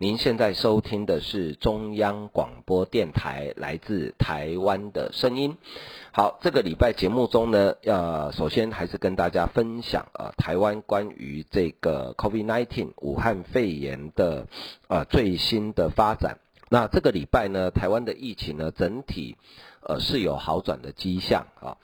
您现在收听的是中央广播电台来自台湾的声音。好，这个礼拜节目中呢，呃，首先还是跟大家分享呃，台湾关于这个 COVID-19 武汉肺炎的呃最新的发展。那这个礼拜呢，台湾的疫情呢，整体呃是有好转的迹象啊。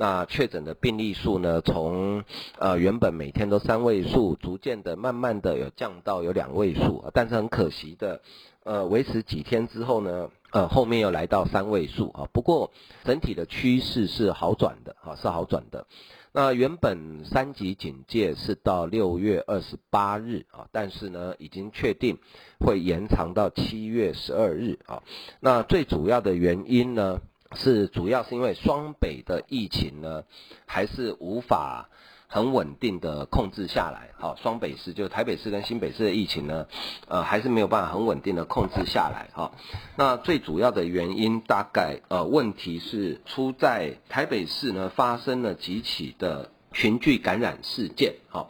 那确诊的病例数呢，从呃原本每天都三位数，逐渐的、慢慢的有降到有两位数，但是很可惜的，呃，维持几天之后呢，呃，后面又来到三位数啊。不过整体的趋势是好转的，啊，是好转的。那原本三级警戒是到六月二十八日啊，但是呢，已经确定会延长到七月十二日啊。那最主要的原因呢，是主要是因为双北的疫情呢，还是无法很稳定的控制下来。好，双北市就台北市跟新北市的疫情呢，呃，还是没有办法很稳定的控制下来。哈，那最主要的原因大概呃，问题是出在台北市呢，发生了几起的。群聚感染事件，好，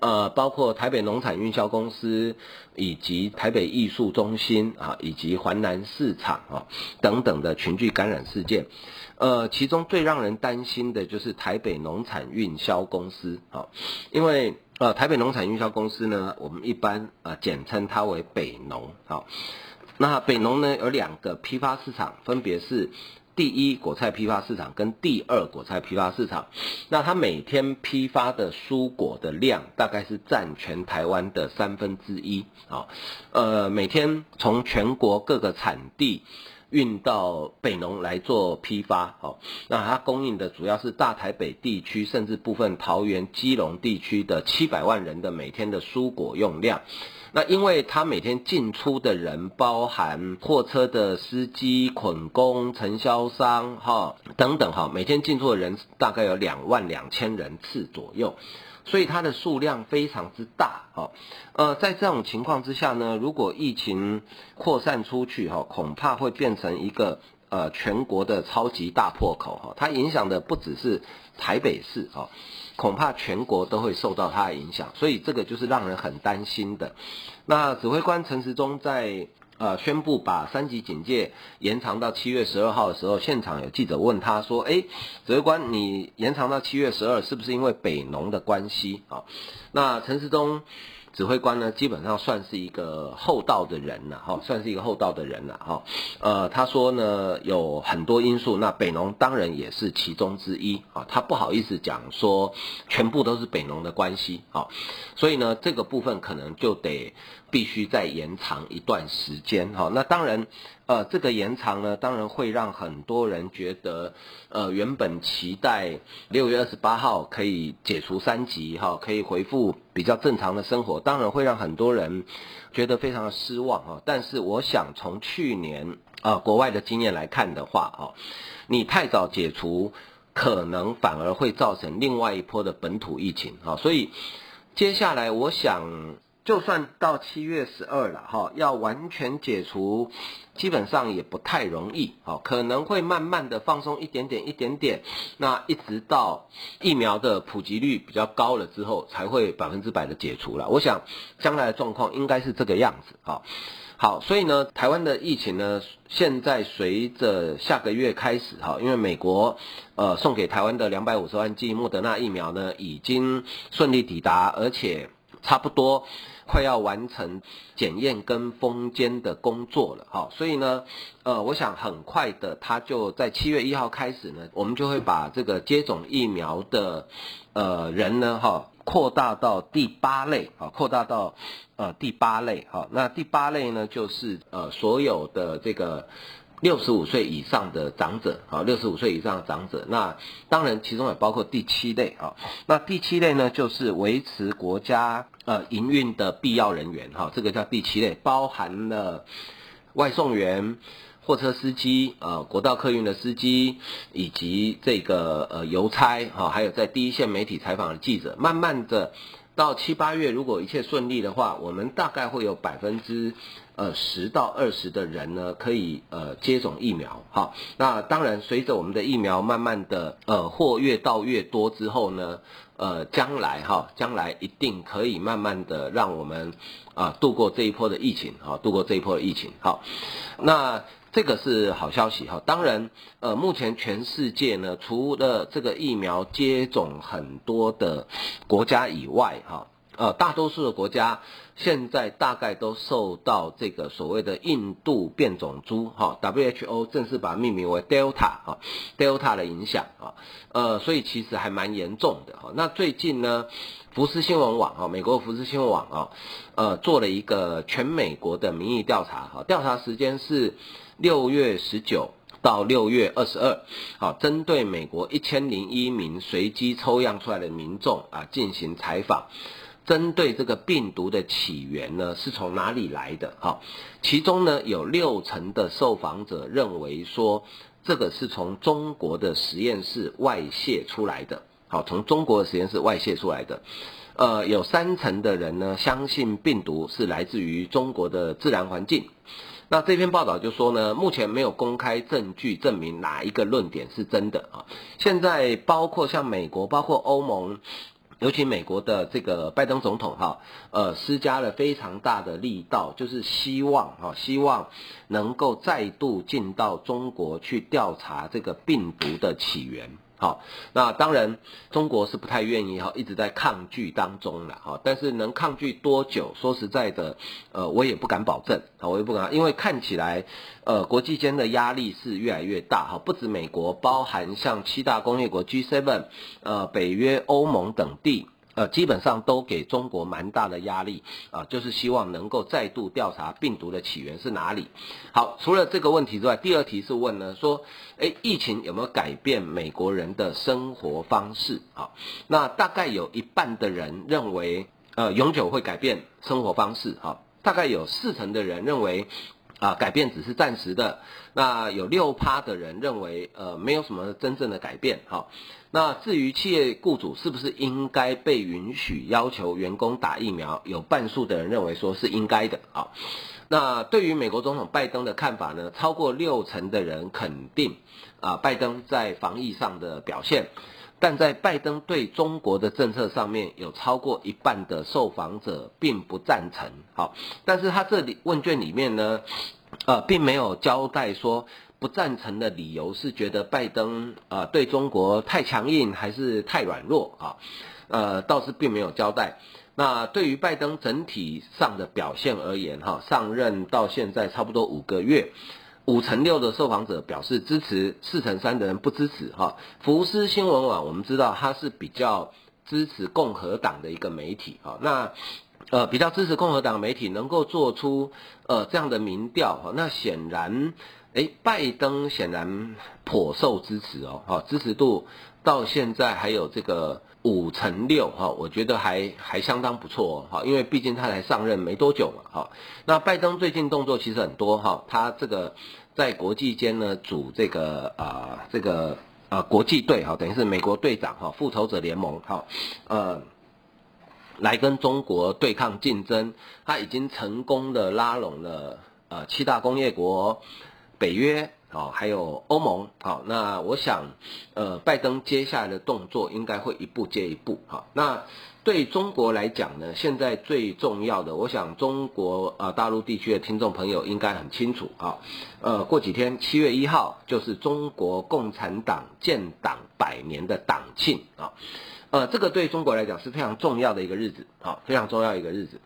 呃，包括台北农产运销公司，以及台北艺术中心啊，以及环南市场啊等等的群聚感染事件，呃，其中最让人担心的就是台北农产运销公司，好，因为呃，台北农产运销公司呢，我们一般呃简称它为北农，好，那北农呢有两个批发市场，分别是。第一果菜批发市场跟第二果菜批发市场，那它每天批发的蔬果的量大概是占全台湾的三分之一。啊，呃，每天从全国各个产地运到北农来做批发，好，那它供应的主要是大台北地区，甚至部分桃园、基隆地区的七百万人的每天的蔬果用量。那因为他每天进出的人，包含货车的司机、捆工、承销商，哈等等，哈，每天进出的人大概有两万两千人次左右，所以它的数量非常之大，哈，呃，在这种情况之下呢，如果疫情扩散出去，哈，恐怕会变成一个呃全国的超级大破口，哈，它影响的不只是台北市，哦。恐怕全国都会受到它的影响，所以这个就是让人很担心的。那指挥官陈时中在呃宣布把三级警戒延长到七月十二号的时候，现场有记者问他说：“诶，指挥官，你延长到七月十二，是不是因为北农的关系？”啊，那陈时中。指挥官呢，基本上算是一个厚道的人了，哈，算是一个厚道的人了，哈。呃，他说呢，有很多因素，那北农当然也是其中之一，啊，他不好意思讲说全部都是北农的关系，啊，所以呢，这个部分可能就得必须再延长一段时间，哈。那当然。呃，这个延长呢，当然会让很多人觉得，呃，原本期待六月二十八号可以解除三级，哈，可以回复比较正常的生活，当然会让很多人觉得非常的失望，啊。但是我想从去年啊国外的经验来看的话，啊，你太早解除，可能反而会造成另外一波的本土疫情，啊。所以接下来我想。就算到七月十二了哈，要完全解除，基本上也不太容易，好，可能会慢慢的放松一点点，一点点，那一直到疫苗的普及率比较高了之后，才会百分之百的解除了。我想将来的状况应该是这个样子，好，好，所以呢，台湾的疫情呢，现在随着下个月开始哈，因为美国呃送给台湾的两百五十万剂莫德纳疫苗呢，已经顺利抵达，而且差不多。快要完成检验跟封监的工作了，哈，所以呢，呃，我想很快的，他就在七月一号开始呢，我们就会把这个接种疫苗的，呃，人呢，哈，扩大到第八类，啊，扩大到呃第八类，哈，那第八类呢，就是呃所有的这个。六十五岁以上的长者，啊，六十五岁以上的长者，那当然其中也包括第七类，啊，那第七类呢，就是维持国家呃营运的必要人员，哈，这个叫第七类，包含了外送员、货车司机、呃，国道客运的司机，以及这个呃邮差哈，还有在第一线媒体采访的记者，慢慢的到七八月，如果一切顺利的话，我们大概会有百分之。呃，十到二十的人呢，可以呃接种疫苗，好，那当然随着我们的疫苗慢慢的呃货越到越多之后呢，呃将来哈，将来一定可以慢慢的让我们啊度过这一波的疫情，哈，度过这一波的疫情，好，那这个是好消息哈，当然呃目前全世界呢，除了这个疫苗接种很多的国家以外，哈。呃，大多数的国家现在大概都受到这个所谓的印度变种株哈，WHO 正式把它命名为 Delta 哈，Delta 的影响啊，呃，所以其实还蛮严重的哈。那最近呢，福斯新闻网啊，美国福斯新闻网啊，呃，做了一个全美国的民意调查哈，调查时间是六月十九到六月二十二，好，针对美国一千零一名随机抽样出来的民众啊进行采访。针对这个病毒的起源呢，是从哪里来的？哈，其中呢有六成的受访者认为说，这个是从中国的实验室外泄出来的。好，从中国的实验室外泄出来的。呃，有三成的人呢相信病毒是来自于中国的自然环境。那这篇报道就说呢，目前没有公开证据证明哪一个论点是真的啊。现在包括像美国，包括欧盟。尤其美国的这个拜登总统哈，呃，施加了非常大的力道，就是希望哈，希望能够再度进到中国去调查这个病毒的起源。好，那当然中国是不太愿意哈，一直在抗拒当中了哈。但是能抗拒多久？说实在的，呃，我也不敢保证啊，我也不敢，因为看起来，呃，国际间的压力是越来越大哈，不止美国，包含像七大工业国 G7，呃，北约、欧盟等地。呃，基本上都给中国蛮大的压力啊，就是希望能够再度调查病毒的起源是哪里。好，除了这个问题之外，第二题是问呢，说，诶，疫情有没有改变美国人的生活方式？啊，那大概有一半的人认为，呃，永久会改变生活方式。好，大概有四成的人认为。啊，改变只是暂时的。那有六趴的人认为，呃，没有什么真正的改变。好，那至于企业雇主是不是应该被允许要求员工打疫苗，有半数的人认为说是应该的。好，那对于美国总统拜登的看法呢？超过六成的人肯定啊，拜登在防疫上的表现。但在拜登对中国的政策上面，有超过一半的受访者并不赞成。好，但是他这里问卷里面呢，呃，并没有交代说不赞成的理由是觉得拜登呃对中国太强硬还是太软弱啊？呃，倒是并没有交代。那对于拜登整体上的表现而言，哈，上任到现在差不多五个月。五成六的受访者表示支持，四成三的人不支持。哈，福斯新闻网我们知道它是比较支持共和党的一个媒体。哈，那呃比较支持共和党媒体能够做出呃这样的民调，哈，那显然，诶，拜登显然颇受支持哦，哈，支持度到现在还有这个。五乘六哈，我觉得还还相当不错哦哈，因为毕竟他才上任没多久嘛哈。那拜登最近动作其实很多哈，他这个在国际间呢组这个啊这个呃国际队哈，等于是美国队长哈，复仇者联盟哈，呃，来跟中国对抗竞争，他已经成功的拉拢了呃七大工业国、北约。好，还有欧盟，好，那我想，呃，拜登接下来的动作应该会一步接一步，好，那对中国来讲呢，现在最重要的，我想中国、呃、大陆地区的听众朋友应该很清楚，啊，呃，过几天七月一号就是中国共产党建党百年的党庆啊。呃，这个对中国来讲是非常重要的一个日子，啊，非常重要一个日子。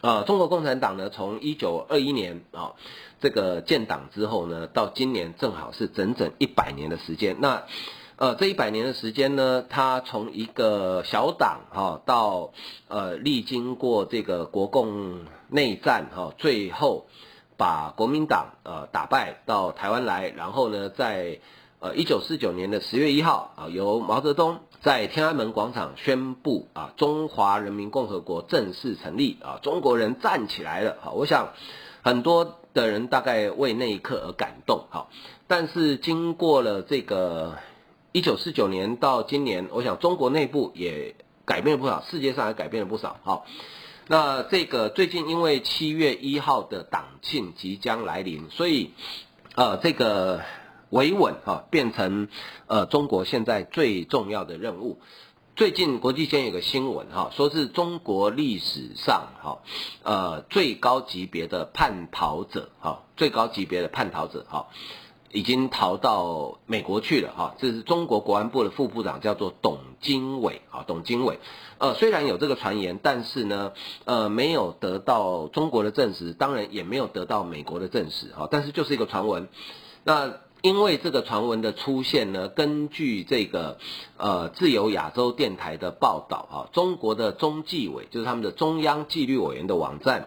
呃，中国共产党呢，从一九二一年啊，这个建党之后呢，到今年正好是整整一百年的时间。那，呃，这一百年的时间呢，它从一个小党哈，到呃历经过这个国共内战哈，最后把国民党呃打败到台湾来，然后呢，在呃一九四九年的十月一号啊，由毛泽东。在天安门广场宣布啊，中华人民共和国正式成立啊，中国人站起来了。好，我想很多的人大概为那一刻而感动，好，但是经过了这个一九四九年到今年，我想中国内部也改变了不少，世界上也改变了不少，好，那这个最近因为七月一号的党庆即将来临，所以呃这个维稳哈变成呃中国现在最重要的任务。最近国际间有个新闻哈，说是中国历史上哈，呃最高级别的叛逃者哈，最高级别的叛逃者哈，已经逃到美国去了哈。这是中国国安部的副部长叫做董经纬啊，董经纬。呃，虽然有这个传言，但是呢，呃，没有得到中国的证实，当然也没有得到美国的证实哈。但是就是一个传闻，那。因为这个传闻的出现呢，根据这个呃自由亚洲电台的报道啊，中国的中纪委就是他们的中央纪律委员的网站，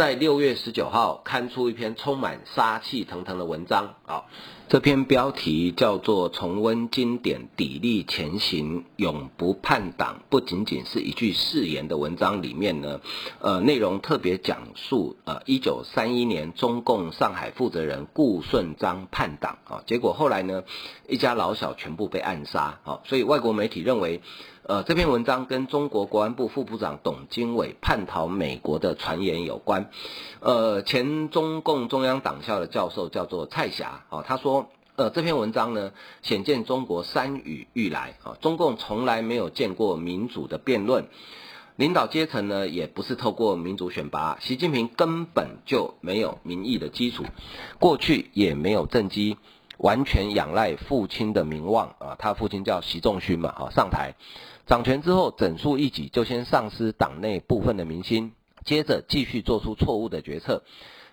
在六月十九号刊出一篇充满杀气腾腾的文章啊。这篇标题叫做“重温经典，砥砺前行，永不叛党”，不仅仅是一句誓言的文章里面呢，呃，内容特别讲述呃，一九三一年中共上海负责人顾顺章叛党啊，结果后来呢，一家老小全部被暗杀啊，所以外国媒体认为。呃，这篇文章跟中国国安部副部长董经纬叛逃美国的传言有关。呃，前中共中央党校的教授叫做蔡霞啊，他说，呃，这篇文章呢，显见中国山雨欲来啊，中共从来没有见过民主的辩论，领导阶层呢也不是透过民主选拔，习近平根本就没有民意的基础，过去也没有政绩，完全仰赖父亲的名望啊，他父亲叫习仲勋嘛，啊，上台。掌权之后，整肃一己，就先丧失党内部分的民心，接着继续做出错误的决策。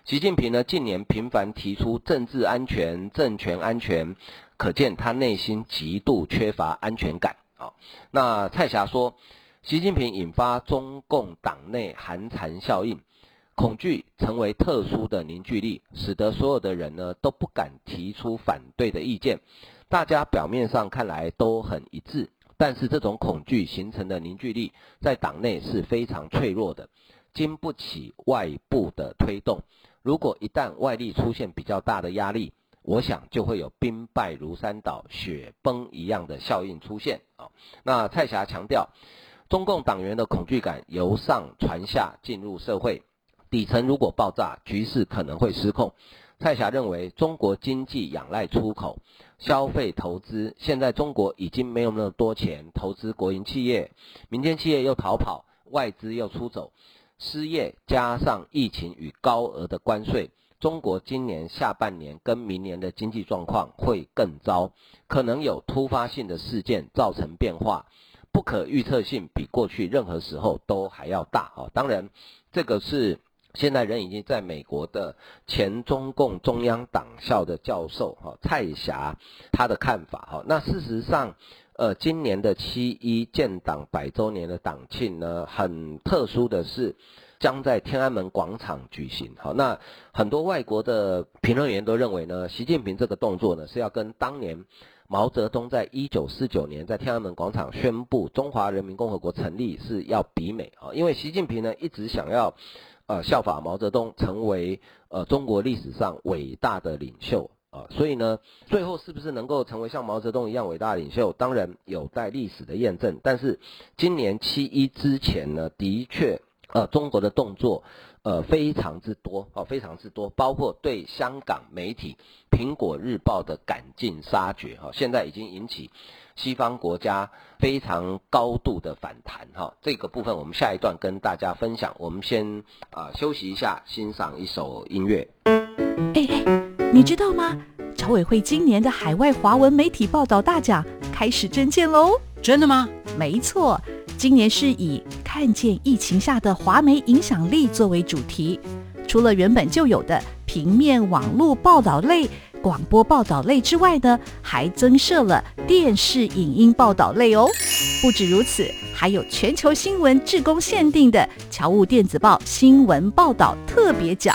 习近平呢，近年频繁提出政治安全、政权安全，可见他内心极度缺乏安全感。啊，那蔡霞说，习近平引发中共党内寒蝉效应，恐惧成为特殊的凝聚力，使得所有的人呢都不敢提出反对的意见，大家表面上看来都很一致。但是这种恐惧形成的凝聚力，在党内是非常脆弱的，经不起外部的推动。如果一旦外力出现比较大的压力，我想就会有兵败如山倒、雪崩一样的效应出现啊。那蔡霞强调，中共党员的恐惧感由上传下进入社会，底层如果爆炸，局势可能会失控。蔡霞认为，中国经济仰赖出口、消费、投资，现在中国已经没有那么多钱投资国营企业，民间企业又逃跑，外资又出走，失业加上疫情与高额的关税，中国今年下半年跟明年的经济状况会更糟，可能有突发性的事件造成变化，不可预测性比过去任何时候都还要大啊！当然，这个是。现在人已经在美国的前中共中央党校的教授哈蔡霞他的看法哈，那事实上，呃，今年的七一建党百周年的党庆呢，很特殊的是将在天安门广场举行。好，那很多外国的评论员都认为呢，习近平这个动作呢是要跟当年毛泽东在一九四九年在天安门广场宣布中华人民共和国成立是要比美啊，因为习近平呢一直想要。呃，效法毛泽东，成为呃中国历史上伟大的领袖啊，呃，所以呢，最后是不是能够成为像毛泽东一样伟大的领袖，当然有待历史的验证。但是今年七一之前呢，的确，呃，中国的动作。呃，非常之多哦，非常之多，包括对香港媒体《苹果日报》的赶尽杀绝哈，现在已经引起西方国家非常高度的反弹哈。这个部分我们下一段跟大家分享。我们先啊、呃、休息一下，欣赏一首音乐。哎哎，你知道吗？侨委会今年的海外华文媒体报道大奖开始征件喽！真的吗？没错。今年是以看见疫情下的华媒影响力作为主题，除了原本就有的平面网络报道类、广播报道类之外呢，还增设了电视影音报道类哦。不止如此，还有全球新闻志工限定的侨务电子报新闻报道特别奖。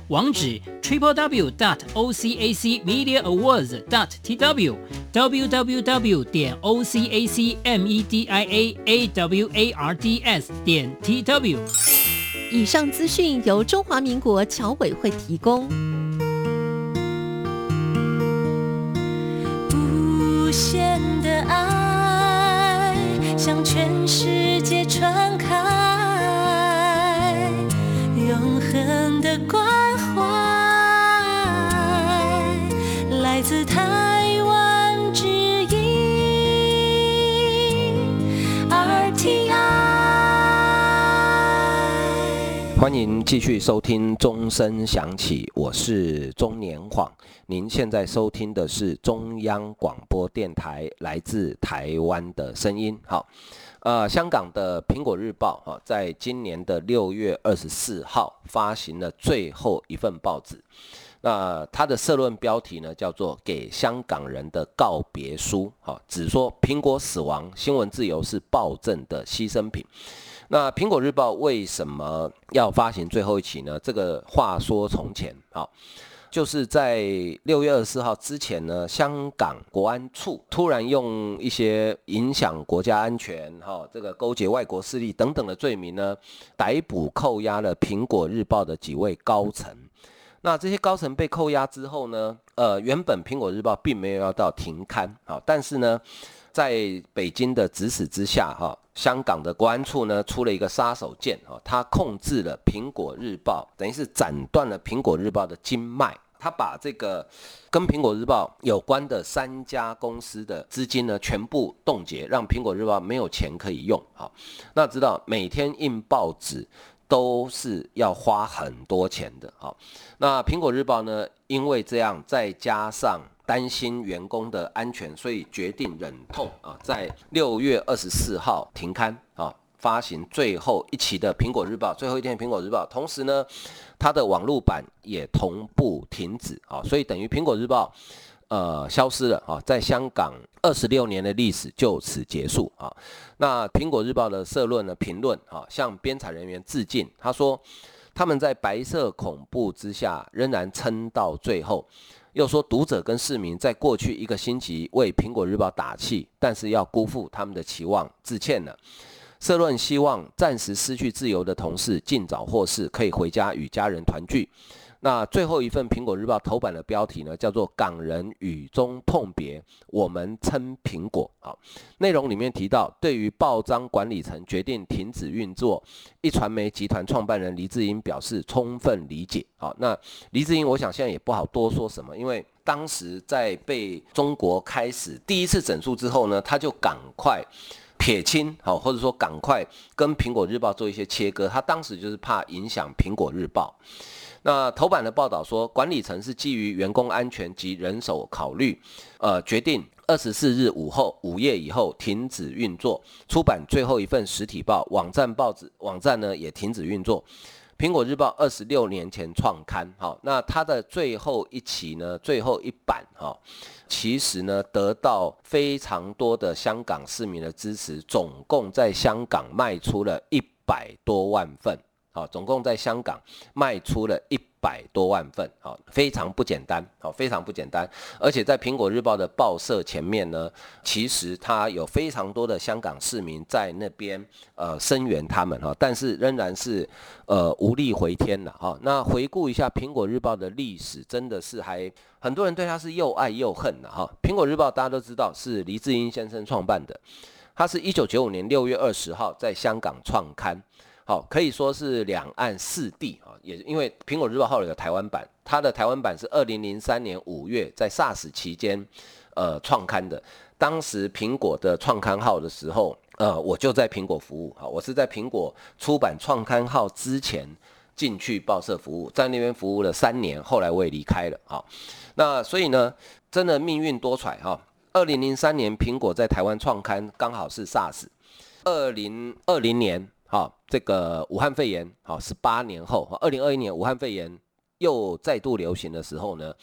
网址 triple w dot o c a c media awards dot t w w w w 点 o c a c m e d i a a w a r d s 点 t w。以上资讯由中华民国侨委会提供。无限的爱向全世界传开，永恒的关来自台湾之音而 t。欢迎继续收听钟声响起，我是钟年晃。您现在收听的是中央广播电台来自台湾的声音。好，呃，香港的苹果日报哈，在今年的六月二十四号发行了最后一份报纸。那他的社论标题呢，叫做《给香港人的告别书》。哈，只说苹果死亡，新闻自由是暴政的牺牲品。那苹果日报为什么要发行最后一期呢？这个话说从前啊，就是在六月二十四号之前呢，香港国安处突然用一些影响国家安全、哈这个勾结外国势力等等的罪名呢，逮捕扣押了苹果日报的几位高层。那这些高层被扣押之后呢，呃，原本苹果日报并没有要到停刊啊，但是呢，在北京的指使之下，哈。香港的国安处呢，出了一个杀手锏哈，他控制了苹果日报，等于是斩断了苹果日报的经脉。他把这个跟苹果日报有关的三家公司的资金呢，全部冻结，让苹果日报没有钱可以用。好，那知道每天印报纸都是要花很多钱的。好，那苹果日报呢，因为这样，再加上。担心员工的安全，所以决定忍痛啊，在六月二十四号停刊啊，发行最后一期的《苹果日报》，最后一天《苹果日报》，同时呢，它的网络版也同步停止啊，所以等于《苹果日报》呃消失了啊，在香港二十六年的历史就此结束啊。那《苹果日报》的社论呢，评论啊，向编采人员致敬，他说他们在白色恐怖之下仍然撑到最后。又说，读者跟市民在过去一个星期为《苹果日报》打气，但是要辜负他们的期望，致歉了。社论希望暂时失去自由的同事尽早获释，可以回家与家人团聚。那最后一份《苹果日报》头版的标题呢，叫做“港人雨中痛别，我们称苹果”。好，内容里面提到，对于报章管理层决定停止运作，一传媒集团创办人黎智英表示充分理解。好，那黎智英，我想现在也不好多说什么，因为当时在被中国开始第一次整肃之后呢，他就赶快撇清，好，或者说赶快跟《苹果日报》做一些切割，他当时就是怕影响《苹果日报》。那头版的报道说，管理层是基于员工安全及人手考虑，呃，决定二十四日午后午夜以后停止运作，出版最后一份实体报，网站报纸网站呢也停止运作。苹果日报二十六年前创刊，好，那它的最后一期呢，最后一版哈，其实呢得到非常多的香港市民的支持，总共在香港卖出了一百多万份。好，总共在香港卖出了一百多万份，好，非常不简单，好，非常不简单。而且在苹果日报的报社前面呢，其实它有非常多的香港市民在那边呃声援他们哈，但是仍然是呃无力回天了哈。那回顾一下苹果日报的历史，真的是还很多人对它是又爱又恨的哈。苹果日报大家都知道是黎智英先生创办的，他是一九九五年六月二十号在香港创刊。好，可以说是两岸四地啊，也因为苹果日报号有个台湾版，它的台湾版是二零零三年五月在 SARS 期间，呃创刊的。当时苹果的创刊号的时候，呃，我就在苹果服务，好，我是在苹果出版创刊号之前进去报社服务，在那边服务了三年，后来我也离开了，好，那所以呢，真的命运多舛哈。二零零三年苹果在台湾创刊刚好是 SARS。二零二零年，好，这个武汉肺炎，好，十八年后，二零二一年武汉肺炎又再度流行的时候呢，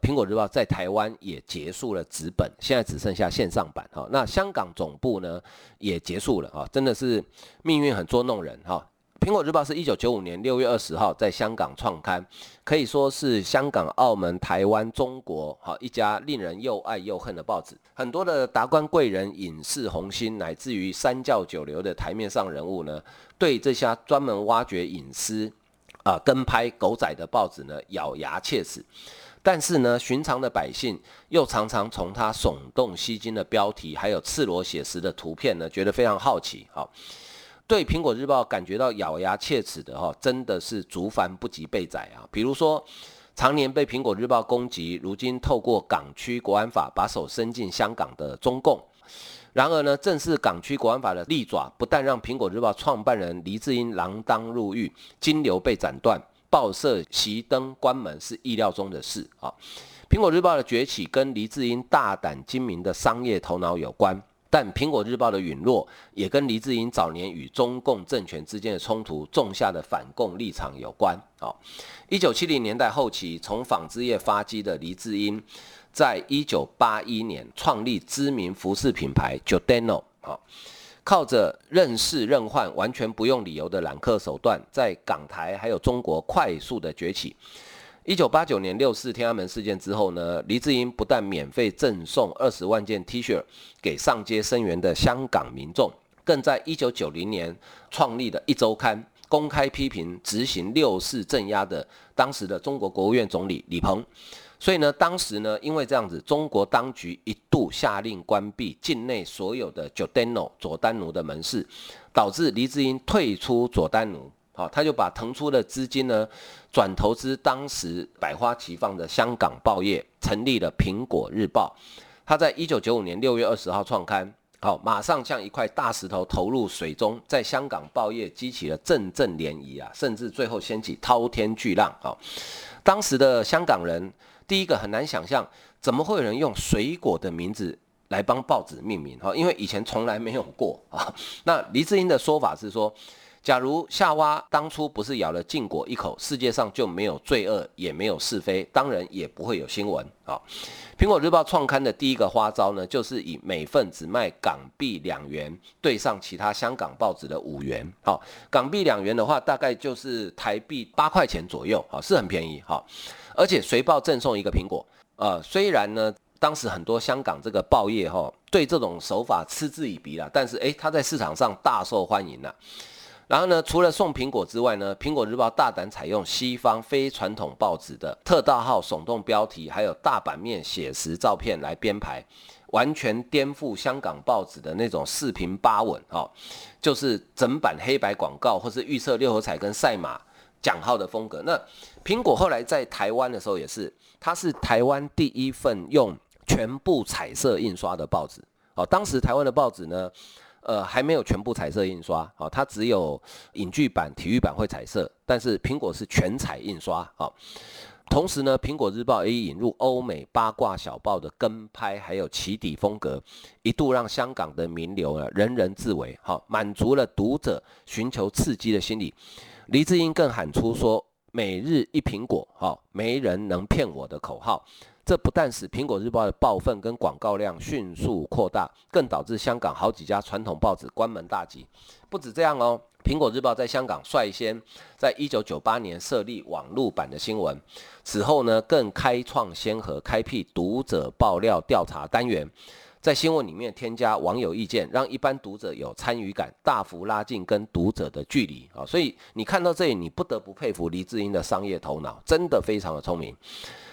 苹果日报在台湾也结束了纸本，现在只剩下线上版，哈，那香港总部呢也结束了，哈，真的是命运很捉弄人，哈。苹果日报是一九九五年六月二十号在香港创刊，可以说是香港、澳门、台湾、中国哈一家令人又爱又恨的报纸。很多的达官贵人、影视红星，乃至于三教九流的台面上人物呢，对这些专门挖掘隐私、啊、跟拍狗仔的报纸呢，咬牙切齿。但是呢，寻常的百姓又常常从他耸动吸睛的标题，还有赤裸写实的图片呢，觉得非常好奇。好。对苹果日报感觉到咬牙切齿的哈，真的是竹繁不及被宰啊。比如说，常年被苹果日报攻击，如今透过港区国安法把手伸进香港的中共。然而呢，正是港区国安法的利爪，不但让苹果日报创办人黎智英锒铛入狱，金流被斩断，报社熄灯关门是意料中的事啊。苹果日报的崛起跟黎智英大胆精明的商业头脑有关。但苹果日报的陨落，也跟黎智英早年与中共政权之间的冲突种下的反共立场有关。啊，一九七零年代后期，从纺织业发迹的黎智英，在一九八一年创立知名服饰品牌 Jordano 啊，靠着任势任换、完全不用理由的揽客手段，在港台还有中国快速的崛起。一九八九年六四天安门事件之后呢，黎智英不但免费赠送二十万件 T 恤给上街声援的香港民众，更在一九九零年创立的一周刊公开批评执行六四镇压的当时的中国国务院总理李鹏。所以呢，当时呢，因为这样子，中国当局一度下令关闭境内所有的 Giordano 佐丹奴的门市，导致黎智英退出佐丹奴。好，他就把腾出的资金呢，转投资当时百花齐放的香港报业，成立了《苹果日报》。他在一九九五年六月二十号创刊，好，马上像一块大石头投入水中，在香港报业激起了阵阵涟漪啊，甚至最后掀起滔天巨浪。好，当时的香港人第一个很难想象，怎么会有人用水果的名字来帮报纸命名？哈，因为以前从来没有过啊。那黎智英的说法是说。假如夏娃当初不是咬了禁果一口，世界上就没有罪恶，也没有是非，当然也不会有新闻啊。苹果日报创刊的第一个花招呢，就是以每份只卖港币两元对上其他香港报纸的五元。好，港币两元的话，大概就是台币八块钱左右，好，是很便宜。好，而且随报赠送一个苹果。呃，虽然呢，当时很多香港这个报业哈，对这种手法嗤之以鼻了，但是诶，它在市场上大受欢迎了。然后呢，除了送苹果之外呢，苹果日报大胆采用西方非传统报纸的特大号耸动标题，还有大版面写实照片来编排，完全颠覆香港报纸的那种四平八稳哦，就是整版黑白广告或是预测六合彩跟赛马奖号的风格。那苹果后来在台湾的时候也是，它是台湾第一份用全部彩色印刷的报纸哦。当时台湾的报纸呢，呃，还没有全部彩色印刷，好，它只有影剧版、体育版会彩色，但是苹果是全彩印刷，好。同时呢，苹果日报也引入欧美八卦小报的跟拍还有起底风格，一度让香港的名流呢人人自危，好，满足了读者寻求刺激的心理。黎智英更喊出说“每日一苹果”，好，没人能骗我的口号。这不但使苹果日报的报份跟广告量迅速扩大，更导致香港好几家传统报纸关门大吉。不止这样哦，苹果日报在香港率先在一九九八年设立网络版的新闻，此后呢更开创先河，开辟读者爆料调查单元，在新闻里面添加网友意见，让一般读者有参与感，大幅拉近跟读者的距离啊。所以你看到这里，你不得不佩服黎智英的商业头脑，真的非常的聪明。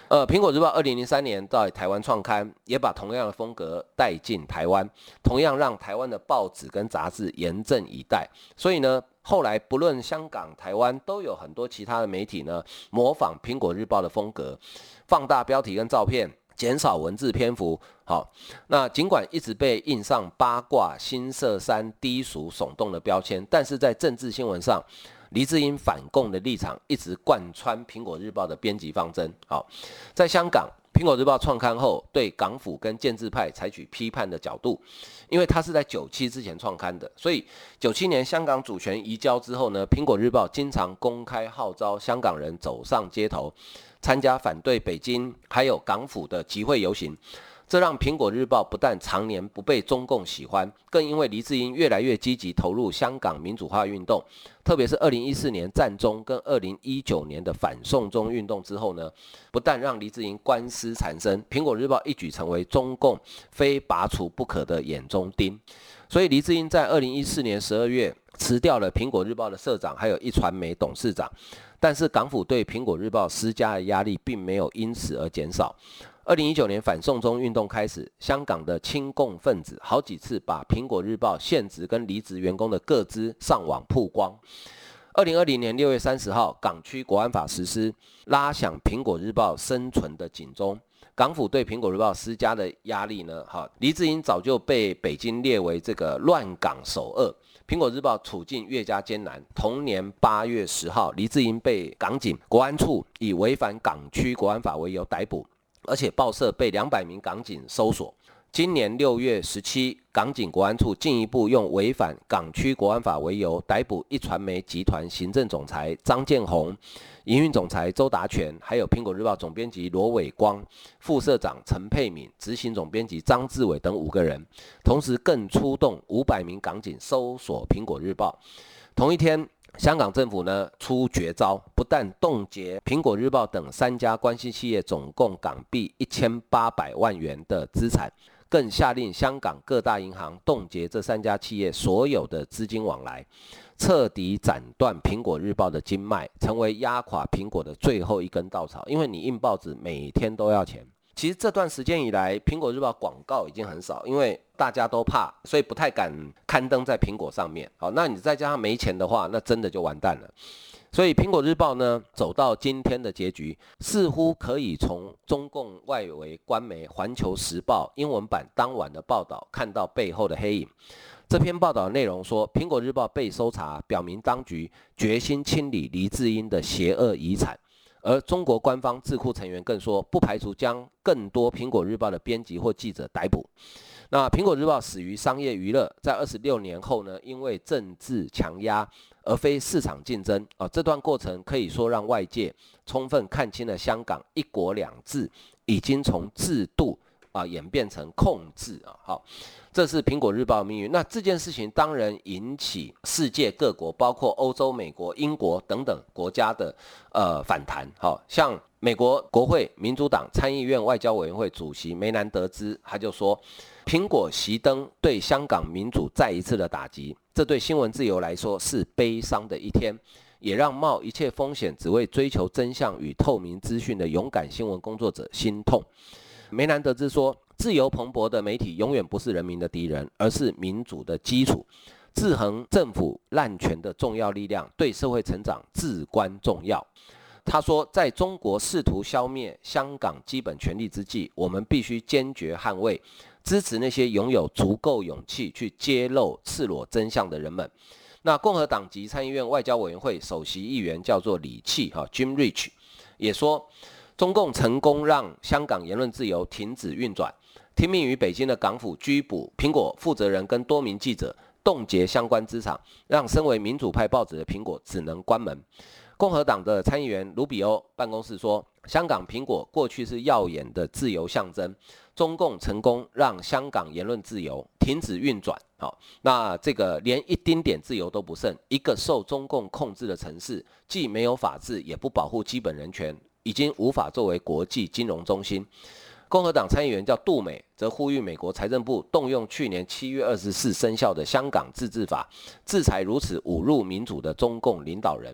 呃，苹果日报二零零三年在台湾创刊，也把同样的风格带进台湾，同样让台湾的报纸跟杂志严阵以待。所以呢，后来不论香港、台湾，都有很多其他的媒体呢，模仿苹果日报的风格，放大标题跟照片，减少文字篇幅。好，那尽管一直被印上八卦、新色三、低俗、耸动的标签，但是在政治新闻上，黎智英反共的立场一直贯穿苹果日报的编辑方针。好，在香港。苹果日报创刊后，对港府跟建制派采取批判的角度，因为它是在九七之前创刊的，所以九七年香港主权移交之后呢，苹果日报经常公开号召香港人走上街头，参加反对北京还有港府的集会游行。这让苹果日报不但常年不被中共喜欢，更因为黎智英越来越积极投入香港民主化运动，特别是二零一四年占中跟二零一九年的反送中运动之后呢，不但让黎智英官司缠身，苹果日报一举成为中共非拔除不可的眼中钉。所以黎智英在二零一四年十二月辞掉了苹果日报的社长，还有一传媒董事长，但是港府对苹果日报施加的压力并没有因此而减少。二零一九年反送中运动开始，香港的亲共分子好几次把苹果日报现职跟离职员工的各资上网曝光。二零二零年六月三十号，港区国安法实施，拉响苹果日报生存的警钟。港府对苹果日报施加的压力呢？哈，黎智英早就被北京列为这个乱港首恶，苹果日报处境越加艰难。同年八月十号，黎智英被港警国安处以违反港区国安法为由逮捕。而且报社被两百名港警搜索。今年六月十七，港警国安处进一步用违反港区国安法为由，逮捕一传媒集团行政总裁张建宏、营运总裁周达全，还有苹果日报总编辑罗伟光、副社长陈佩敏、执行总编辑张志伟等五个人。同时，更出动五百名港警搜索苹果日报。同一天。香港政府呢出绝招，不但冻结苹果日报等三家关系企业总共港币一千八百万元的资产，更下令香港各大银行冻结这三家企业所有的资金往来，彻底斩断苹果日报的经脉，成为压垮苹果的最后一根稻草。因为你印报纸每天都要钱。其实这段时间以来，苹果日报广告已经很少，因为大家都怕，所以不太敢刊登在苹果上面。好，那你再加上没钱的话，那真的就完蛋了。所以苹果日报呢，走到今天的结局，似乎可以从中共外围官媒《环球时报》英文版当晚的报道看到背后的黑影。这篇报道内容说，苹果日报被搜查，表明当局决心清理黎智英的邪恶遗产。而中国官方智库成员更说，不排除将更多苹果日报的编辑或记者逮捕。那苹果日报始于商业娱乐，在二十六年后呢，因为政治强压而非市场竞争啊，这段过程可以说让外界充分看清了香港一国两制已经从制度啊演变成控制啊，好。这是苹果日报命运。那这件事情当然引起世界各国，包括欧洲、美国、英国等等国家的呃反弹。好像美国国会民主党参议院外交委员会主席梅南德兹，他就说，苹果熄灯对香港民主再一次的打击，这对新闻自由来说是悲伤的一天，也让冒一切风险只为追求真相与透明资讯的勇敢新闻工作者心痛。梅南德兹说。自由蓬勃的媒体永远不是人民的敌人，而是民主的基础。制衡政府滥权的重要力量，对社会成长至关重要。他说，在中国试图消灭香港基本权利之际，我们必须坚决捍卫，支持那些拥有足够勇气去揭露赤裸真相的人们。那共和党籍参议院外交委员会首席议员叫做李契哈 Jim Rich 也说，中共成功让香港言论自由停止运转。听命于北京的港府拘捕苹果负责人跟多名记者，冻结相关资产，让身为民主派报纸的苹果只能关门。共和党的参议员卢比欧办公室说，香港苹果过去是耀眼的自由象征，中共成功让香港言论自由停止运转。好，那这个连一丁点自由都不剩，一个受中共控制的城市，既没有法治，也不保护基本人权，已经无法作为国际金融中心。共和党参议员叫杜美，则呼吁美国财政部动用去年七月二十四生效的《香港自治法》，制裁如此侮辱民主的中共领导人。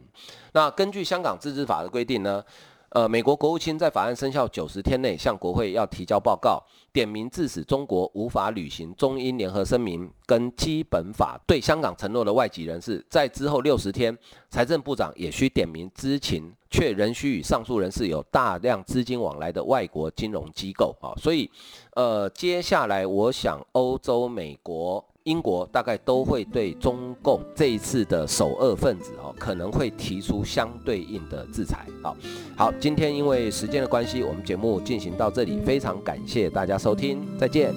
那根据《香港自治法》的规定呢，呃，美国国务卿在法案生效九十天内向国会要提交报告，点名致使中国无法履行中英联合声明跟基本法对香港承诺的外籍人士，在之后六十天，财政部长也需点名知情却仍需与上述人士有大量资金往来的外国金融机构啊。所以，呃，接下来我想欧洲、美国。英国大概都会对中共这一次的首恶分子哦，可能会提出相对应的制裁。好，好，今天因为时间的关系，我们节目进行到这里，非常感谢大家收听，再见。